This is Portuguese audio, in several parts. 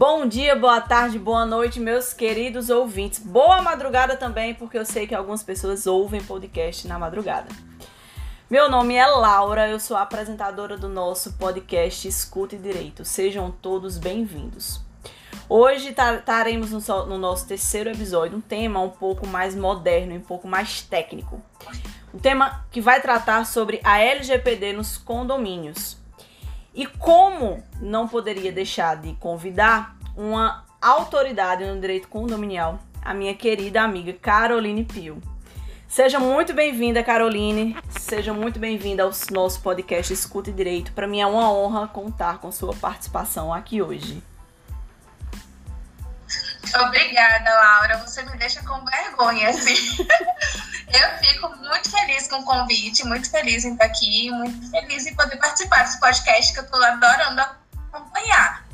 Bom dia, boa tarde, boa noite, meus queridos ouvintes. Boa madrugada também, porque eu sei que algumas pessoas ouvem podcast na madrugada. Meu nome é Laura, eu sou apresentadora do nosso podcast Escute Direito. Sejam todos bem-vindos. Hoje estaremos no nosso terceiro episódio um tema um pouco mais moderno, um pouco mais técnico. Um tema que vai tratar sobre a LGPD nos condomínios. E como não poderia deixar de convidar uma autoridade no direito condominial, a minha querida amiga Caroline Pio. Seja muito bem-vinda, Caroline. Seja muito bem-vinda ao nosso podcast Escuta Direito. Para mim é uma honra contar com sua participação aqui hoje. Obrigada, Laura. Você me deixa com vergonha, assim. Eu fico muito feliz com o convite, muito feliz em estar aqui, muito feliz em poder participar desse podcast que eu estou adorando acompanhar.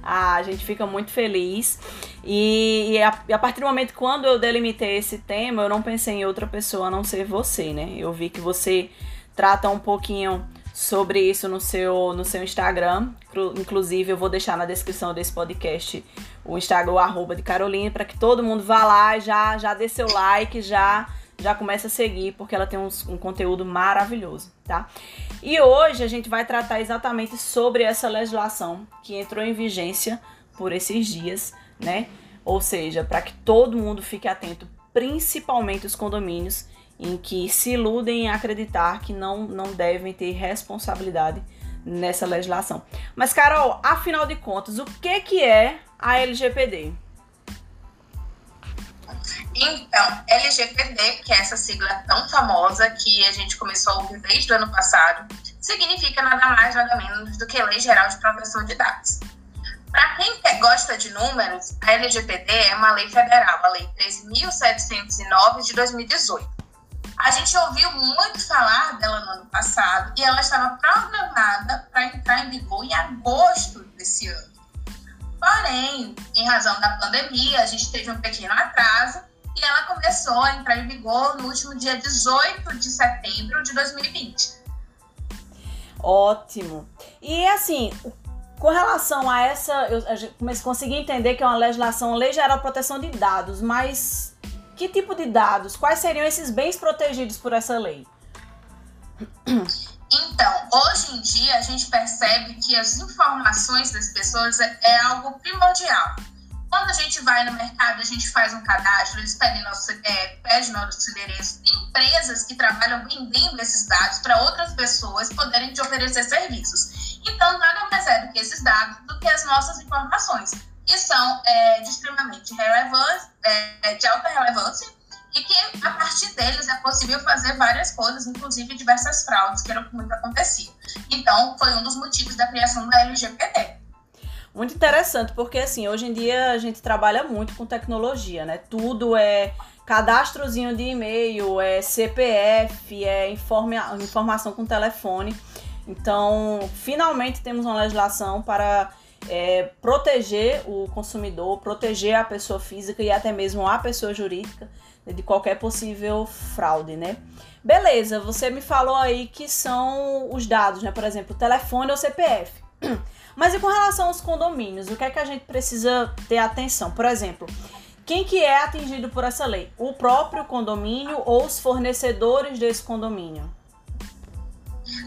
Ah, a gente fica muito feliz. E, e, a, a, partir do momento quando eu delimitei esse tema, eu não pensei em outra pessoa a não ser você, né? Eu vi que você trata um pouquinho sobre isso no seu, no seu Instagram. Inclusive, eu vou deixar na descrição desse podcast o Instagram, o arroba de Caroline, para que todo mundo vá lá, já, já dê seu like, já já começa a seguir, porque ela tem um, um conteúdo maravilhoso, tá? E hoje a gente vai tratar exatamente sobre essa legislação que entrou em vigência por esses dias, né? Ou seja, para que todo mundo fique atento, principalmente os condomínios em que se iludem em acreditar que não, não devem ter responsabilidade nessa legislação. Mas, Carol, afinal de contas, o que, que é a LGPD? Então, LGPD, que é essa sigla tão famosa que a gente começou a ouvir desde o ano passado, significa nada mais, nada menos do que Lei Geral de Proteção de Dados. Para quem gosta de números, a LGPD é uma lei federal, a Lei 13.709 de 2018. A gente ouviu muito falar dela no ano passado e ela estava programada para entrar em vigor em agosto desse ano. Porém, em razão da pandemia, a gente teve um pequeno atraso e ela começou a entrar em vigor no último dia 18 de setembro de 2020. Ótimo. E assim, com relação a essa, eu consegui entender que é uma legislação, lei geral de proteção de dados, mas que tipo de dados? Quais seriam esses bens protegidos por essa lei? Então, hoje em dia a gente percebe que as informações das pessoas é, é algo primordial. Quando a gente vai no mercado, a gente faz um cadastro, eles pedem nosso, é, pedem nosso endereço. Tem empresas que trabalham vendendo esses dados para outras pessoas poderem te oferecer serviços. Então, nada mais é do que esses dados do que as nossas informações, que são é, de extremamente relevância, é, de alta relevância, e que a partir deles é possível fazer várias coisas, inclusive diversas fraudes, que era o que muito acontecia. Então, foi um dos motivos da criação da LGPD. Muito interessante, porque assim, hoje em dia a gente trabalha muito com tecnologia, né? Tudo é cadastrozinho de e-mail, é CPF, é informa informação com telefone. Então, finalmente temos uma legislação para é, proteger o consumidor, proteger a pessoa física e até mesmo a pessoa jurídica de qualquer possível fraude, né? Beleza, você me falou aí que são os dados, né? Por exemplo, telefone ou CPF. Mas e com relação aos condomínios, o que é que a gente precisa ter atenção? Por exemplo, quem que é atingido por essa lei? O próprio condomínio ou os fornecedores desse condomínio?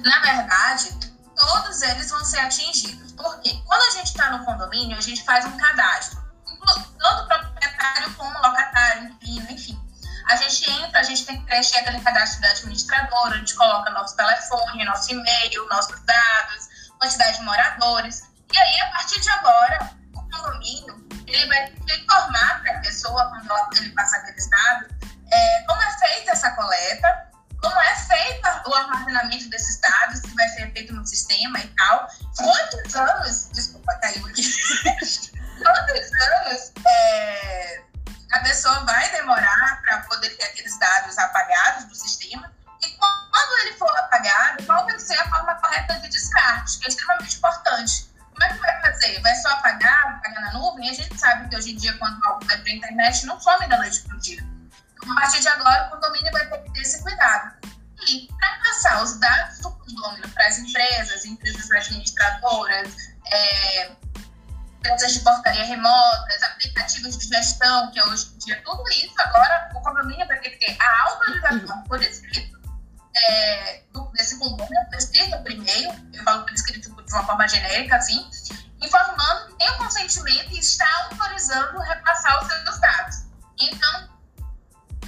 Na verdade, todos eles vão ser atingidos. Porque quando a gente está no condomínio, a gente faz um cadastro. Tanto o proprietário como locatário, inquilino, enfim. A gente entra, a gente tem que preencher aquele cadastro da administradora, a gente coloca nosso telefone, nosso e-mail, nossos dados, quantidade de moradores. E aí, a partir de agora, o condomínio ele vai informar para a pessoa, quando ele passar aqueles dados, é, como é feita essa coleta, como é feito o armazenamento desses dados, sistema e tal. Quantos anos, desculpa, caiu aqui, quantos anos é, a pessoa vai demorar para poder ter aqueles dados apagados do sistema e quando ele for apagado, qual vai ser a forma correta de descarte, que é extremamente importante. Como é que vai fazer? Vai só apagar, apagar na nuvem? E a gente sabe que hoje em dia, quando algo vai para a internet, não some da noite para o dia. Então, a partir de agora, o condomínio vai ter que ter esse cuidado. E para passar os dados para as empresas, empresas administradoras, é, empresas de portaria remotas, aplicativos de gestão, que hoje em dia tudo isso agora o condomínio vai ter que ter a autorização por escrito é, do, desse condomínio, por escrito primeiro, eu falo por escrito de uma forma genérica, assim, informando que tem o consentimento e está autorizando repassar os seus dados. Então,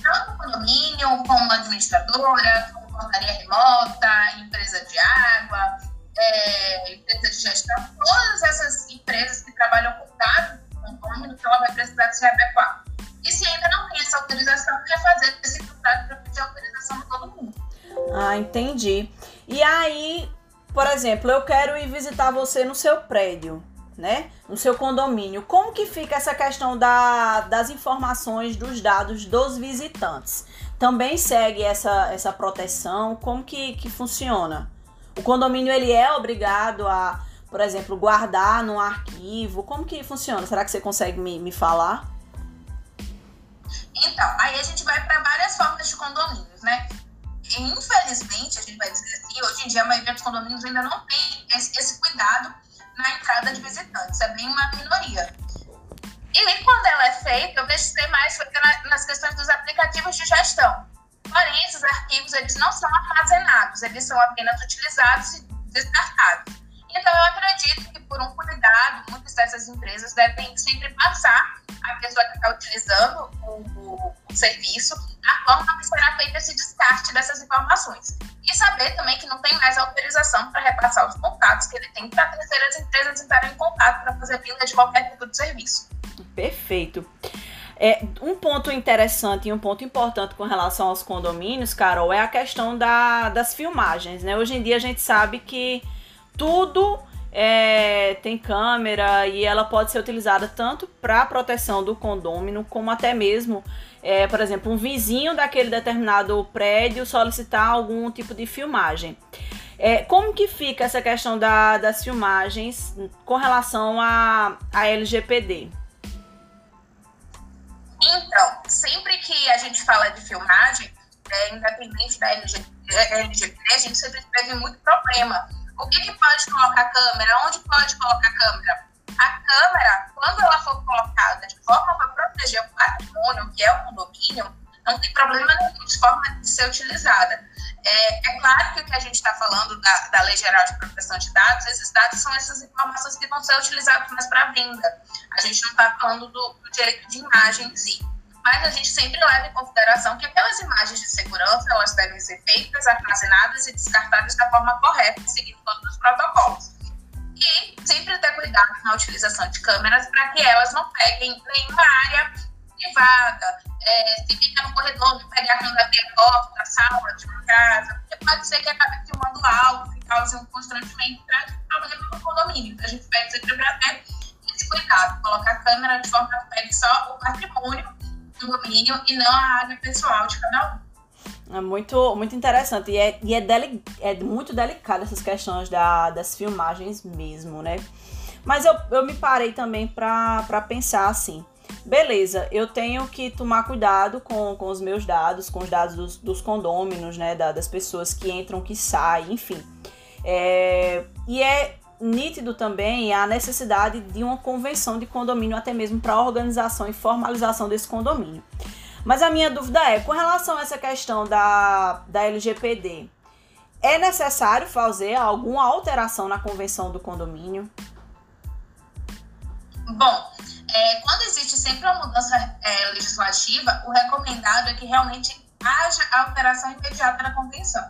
tanto condomínio, como administradora, como portaria remota, empresa de água, é, empresa de gestão, todas essas empresas que trabalham com dados do condomínio, então ela vai precisar se adequar. E se ainda não tem essa autorização, refazer esse contrato para pedir autorização de todo mundo. Ah, entendi. E aí, por exemplo, eu quero ir visitar você no seu prédio, né? No seu condomínio. Como que fica essa questão da, das informações, dos dados dos visitantes? Também segue essa, essa proteção? Como que, que funciona? O condomínio ele é obrigado a, por exemplo, guardar num arquivo? Como que funciona? Será que você consegue me, me falar? Então, aí a gente vai para várias formas de condomínios, né? infelizmente, a gente vai dizer assim, hoje em dia a maioria dos condomínios ainda não tem esse, esse cuidado na entrada de visitantes, é bem uma minoria. E quando ela é feita, eu ser mais nas questões dos aplicativos de gestão. Porém, esses arquivos eles não são armazenados, eles são apenas utilizados e descartados. Então, eu acredito que por um cuidado, muitas dessas empresas devem sempre passar a pessoa que está utilizando o, o, o, serviço a forma que será feito esse descarte dessas informações. E saber também que não tem mais autorização para repassar os contatos que ele tem para terceiras empresas entrarem em contato para fazer venda de qualquer tipo de serviço. Perfeito. É, um ponto interessante e um ponto importante com relação aos condomínios, Carol, é a questão da, das filmagens. Né? Hoje em dia a gente sabe que tudo é, tem câmera e ela pode ser utilizada tanto para proteção do condômino como até mesmo, é, por exemplo, um vizinho daquele determinado prédio solicitar algum tipo de filmagem. É, como que fica essa questão da, das filmagens com relação a, a LGPD? Então, sempre que a gente fala de filmagem, é, independente da LGPD, a gente sempre teve muito problema o que, que pode colocar a câmera? Onde pode colocar a câmera? A câmera, quando ela for colocada de forma para proteger o patrimônio, que é o condomínio, não tem problema nenhum de forma de ser utilizada. É, é claro que o que a gente está falando da, da Lei Geral de Proteção de Dados, esses dados são essas informações que vão ser utilizadas mais para venda. A gente não está falando do, do direito de imagem em si mas a gente sempre leva em consideração que aquelas imagens de segurança elas devem ser feitas, armazenadas e descartadas da forma correta, seguindo todos os protocolos. E sempre ter cuidado na utilização de câmeras para que elas não peguem nenhuma área privada, é, se fica no corredor, não pegar quando abrir a porta da sala de uma casa, porque pode ser que acabe filmando algo que cause um constrangimento para problema no condomínio. Então a gente pede sempre para ter esse cuidado, colocar a câmera de forma que pegue só o patrimônio condomínio e não a área pessoal de cada um. É muito, muito interessante. E, é, e é, deli, é muito delicado essas questões da, das filmagens mesmo, né? Mas eu, eu me parei também para pensar assim. Beleza, eu tenho que tomar cuidado com, com os meus dados, com os dados dos, dos condôminos, né? Da, das pessoas que entram, que saem, enfim. É, e é nítido também a necessidade de uma convenção de condomínio, até mesmo para a organização e formalização desse condomínio. Mas a minha dúvida é, com relação a essa questão da, da LGPD, é necessário fazer alguma alteração na convenção do condomínio? Bom, é, quando existe sempre uma mudança é, legislativa, o recomendado é que realmente haja alteração imediata na convenção.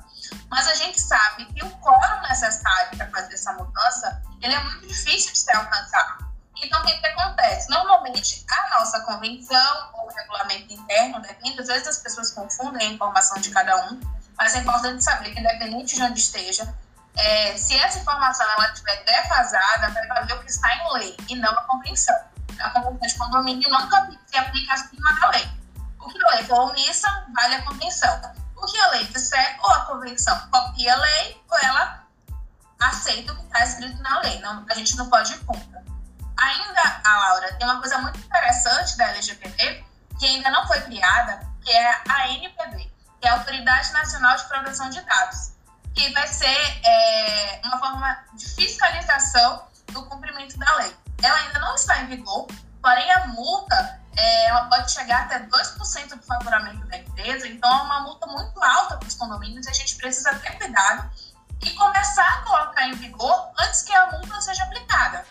Mas a gente sabe que o quórum necessário para fazer essa mudança, ele é muito difícil de ser alcançado. Então, o que, que acontece? Normalmente, a nossa convenção ou regulamento interno, depende, às vezes as pessoas confundem a informação de cada um, mas é importante saber que, independente de onde esteja, é, se essa informação ela estiver defasada, vai valer o que está em lei e não a convenção. A convenção de condomínio nunca se aplica acima da lei. O que a lei for omissa, vale a convenção. O que a lei disser, ou a convenção copia a lei, ou ela aceita o que está escrito na lei. Não, a gente não pode ir contra. Ainda, a Laura, tem uma coisa muito interessante da LGPD, que ainda não foi criada, que é a ANPD, que é a Autoridade Nacional de Proteção de Dados, que vai ser é, uma forma de fiscalização do cumprimento da lei. ela ainda não está em vigor, porém a multa é, ela pode chegar até 2% do faturamento da empresa, então é uma multa muito alta para os condomínios e a gente precisa ter cuidado e começar a colocar em vigor antes que a multa seja aplicada.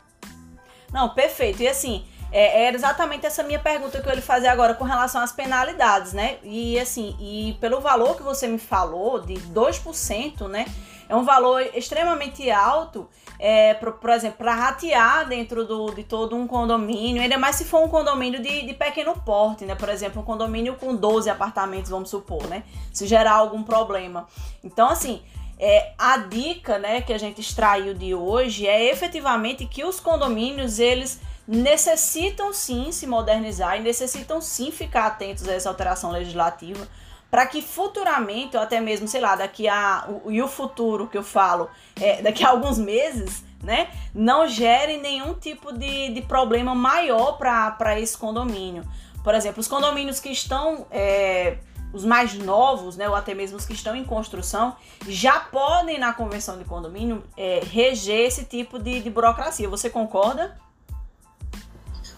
Não, perfeito. E assim, é, era exatamente essa minha pergunta que eu ia fazer agora com relação às penalidades, né? E assim, e pelo valor que você me falou, de 2%, né? É um valor extremamente alto, é, por, por exemplo, para ratear dentro do, de todo um condomínio, ainda mais se for um condomínio de, de pequeno porte, né? Por exemplo, um condomínio com 12 apartamentos, vamos supor, né? Se gerar algum problema. Então, assim, é, a dica né, que a gente extraiu de hoje é efetivamente que os condomínios eles necessitam sim se modernizar e necessitam sim ficar atentos a essa alteração legislativa para que futuramente, ou até mesmo, sei lá, daqui a. O, e o futuro que eu falo, é, daqui a alguns meses, né? Não gere nenhum tipo de, de problema maior para esse condomínio. Por exemplo, os condomínios que estão é, os mais novos, né, ou até mesmo os que estão em construção, já podem na convenção de condomínio é, reger esse tipo de, de burocracia. Você concorda?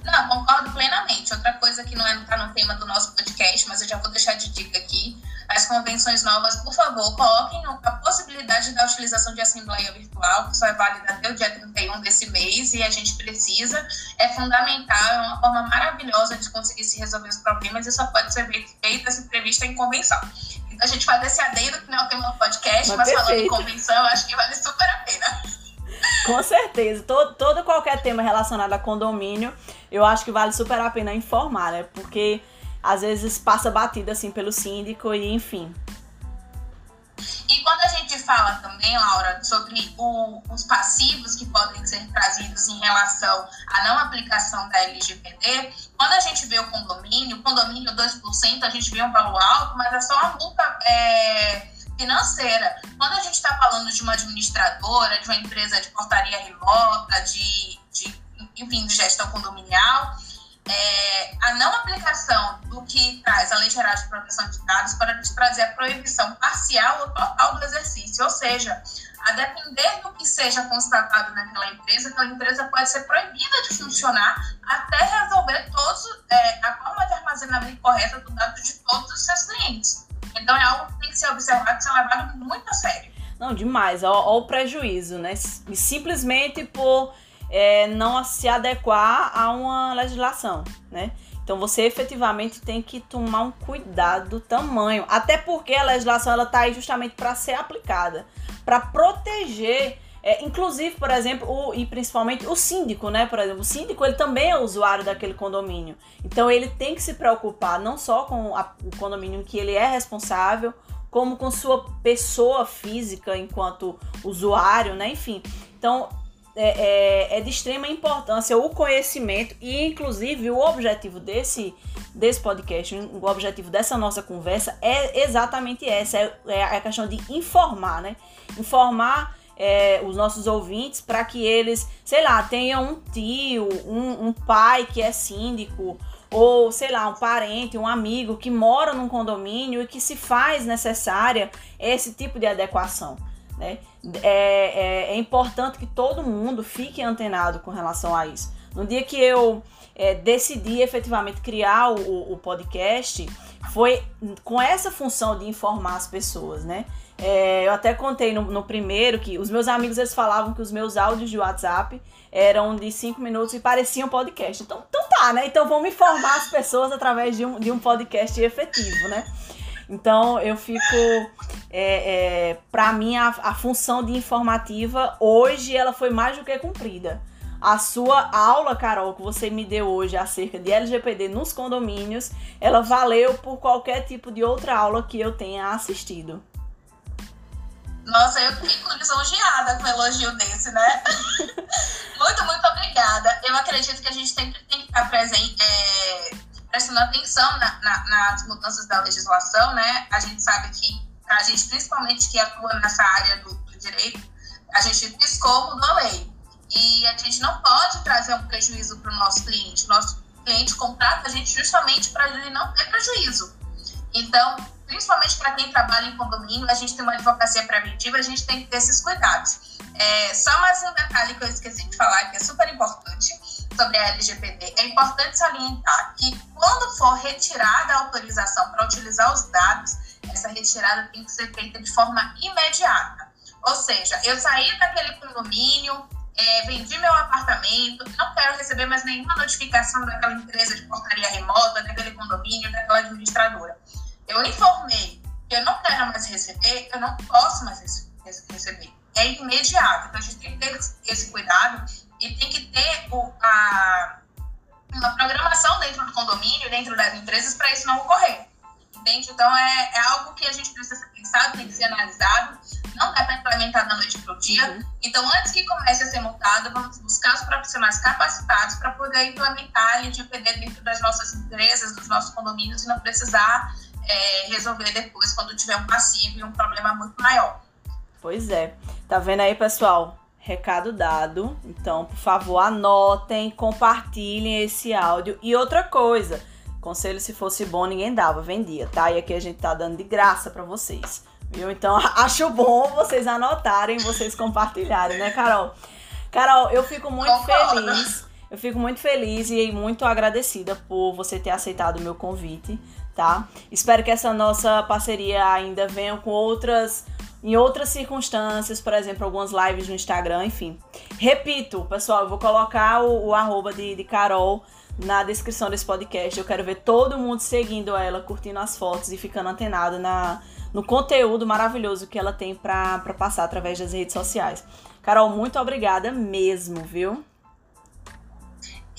Não, concordo plenamente. Outra coisa que não está é, no tema do nosso podcast, mas eu já vou deixar de dica aqui. As convenções novas, por favor, coloquem a possibilidade da utilização de assembleia virtual, que só é válida até o dia 31 desse mês, e a gente precisa. É fundamental, é uma forma maravilhosa de conseguir se resolver os problemas e só pode ser feita se prevista em convenção. Então a gente faz esse adendo, que não é o tema do podcast, mas, mas falando em convenção, eu acho que vale super a pena. Com certeza. Todo, todo qualquer tema relacionado a condomínio, eu acho que vale super a pena informar, né? Porque às vezes passa batida assim pelo síndico e enfim. E quando a gente fala também, Laura, sobre o, os passivos que podem ser trazidos em relação à não aplicação da LGPD, quando a gente vê o condomínio, condomínio 2%, a gente vê um valor alto, mas é só uma multa é, financeira. Quando a gente está falando de uma administradora, de uma empresa de portaria remota, de, de enfim, de gestão condominial, é, a não aplicação do que traz a Lei Geral de Proteção de Dados para trazer a proibição parcial ou total do exercício, ou seja, a depender do que seja constatado naquela empresa, aquela empresa pode ser proibida de funcionar até resolver todos, é, a forma de armazenamento correta do dado de todos os seus clientes. Então é algo que tem que ser observado e ser levado muito a sério. Não, demais. Olha o prejuízo, né? Simplesmente por é, não se adequar a uma legislação, né? Então você efetivamente tem que tomar um cuidado do tamanho, até porque a legislação ela está aí justamente para ser aplicada, para proteger, é, inclusive, por exemplo, o, e principalmente o síndico, né? Por exemplo, o síndico ele também é usuário daquele condomínio, então ele tem que se preocupar não só com a, o condomínio que ele é responsável, como com sua pessoa física enquanto usuário, né? Enfim, então é, é, é, de extrema importância o conhecimento e, inclusive, o objetivo desse, desse podcast, o objetivo dessa nossa conversa é exatamente essa, é, é a questão de informar, né? Informar é, os nossos ouvintes para que eles, sei lá, tenham um tio, um, um pai que é síndico, ou sei lá, um parente, um amigo que mora num condomínio e que se faz necessária esse tipo de adequação. Né? É, é, é, importante que todo mundo fique antenado com relação a isso. No dia que eu é, decidi efetivamente criar o, o, podcast, foi com essa função de informar as pessoas, né? É, eu até contei no, no, primeiro que os meus amigos eles falavam que os meus áudios de WhatsApp eram de 5 minutos e pareciam podcast. Então, então tá, né? Então vamos informar as pessoas através de um, de um podcast efetivo, né? Então eu fico. É, é, para mim, a, a função de informativa hoje ela foi mais do que cumprida. A sua aula, Carol, que você me deu hoje acerca de LGPD nos condomínios, ela valeu por qualquer tipo de outra aula que eu tenha assistido. Nossa, eu fico lisonjeada com um elogio desse, né? muito, muito obrigada. Eu acredito que a gente sempre tem que estar presente, é, prestando atenção na, na, nas mudanças da legislação, né? A gente sabe que a gente, principalmente que atua nessa área do, do direito, a gente piscou, mudou a lei. E a gente não pode trazer um prejuízo para o nosso cliente. Nosso cliente contrata a gente justamente para ele não ter prejuízo. Então, principalmente para quem trabalha em condomínio, a gente tem uma advocacia preventiva, a gente tem que ter esses cuidados. É, só mais um detalhe que eu esqueci de falar, que é super importante. sobre a LGPD, é importante salientar que quando for retirada a autorização para utilizar os dados, essa retirada tem que ser feita de forma imediata. Ou seja, eu saí daquele condomínio, é, vendi meu apartamento, não quero receber mais nenhuma notificação daquela empresa de portaria remota, daquele condomínio, daquela administradora. Eu informei que eu não quero mais receber, eu não posso mais receber. É imediato. Então a gente tem que ter esse cuidado e tem que ter o, uma programação dentro do condomínio, dentro das empresas, para isso não ocorrer. Entende? Então é, é algo que a gente precisa ser pensado, tem que ser analisado não dá para implementar da noite para o dia. Uhum. Então, antes que comece a ser multado, vamos buscar os profissionais capacitados para poder implementar a LGPD dentro das nossas empresas, dos nossos condomínios e não precisar é, resolver depois quando tiver um passivo e um problema muito maior. Pois é. Tá vendo aí, pessoal? Recado dado. Então, por favor, anotem, compartilhem esse áudio. E outra coisa, conselho se fosse bom, ninguém dava, vendia, tá? E aqui a gente tá dando de graça para vocês. Viu? Então acho bom vocês anotarem, vocês compartilharem, né, Carol? Carol, eu fico muito Concordo. feliz. Eu fico muito feliz e muito agradecida por você ter aceitado o meu convite, tá? Espero que essa nossa parceria ainda venha com outras em outras circunstâncias, por exemplo, algumas lives no Instagram, enfim. Repito, pessoal, eu vou colocar o, o arroba de, de Carol na descrição desse podcast. Eu quero ver todo mundo seguindo ela, curtindo as fotos e ficando antenado na, no conteúdo maravilhoso que ela tem para passar através das redes sociais. Carol, muito obrigada mesmo, viu?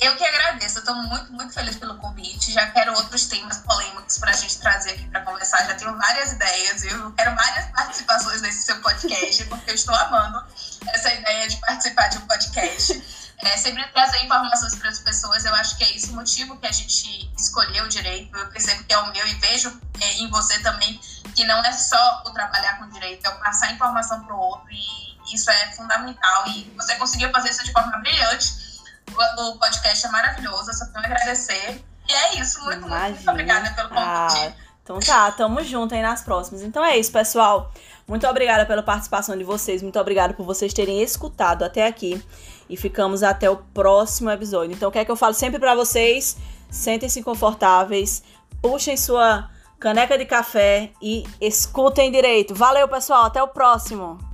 Eu que agradeço, eu estou muito, muito feliz pelo convite. Já quero outros temas polêmicos para a gente trazer aqui para conversar. Já tenho várias ideias, eu quero várias participações nesse seu podcast, porque eu estou amando essa ideia de participar de um podcast. É, sempre trazer informações para as pessoas, eu acho que é esse o motivo que a gente escolheu o direito. Eu percebo que é o meu e vejo é, em você também que não é só o trabalhar com direito, é o passar informação para o outro e isso é fundamental. E você conseguiu fazer isso de forma brilhante. O, o podcast é maravilhoso, eu só tenho a agradecer. E é isso, muito, muito, muito obrigada pelo convite. Ah, então tá, tamo junto aí nas próximas. Então é isso, pessoal. Muito obrigada pela participação de vocês, muito obrigada por vocês terem escutado até aqui. E ficamos até o próximo episódio. Então, o que é que eu falo sempre para vocês? Sentem-se confortáveis, puxem sua caneca de café e escutem direito. Valeu, pessoal. Até o próximo.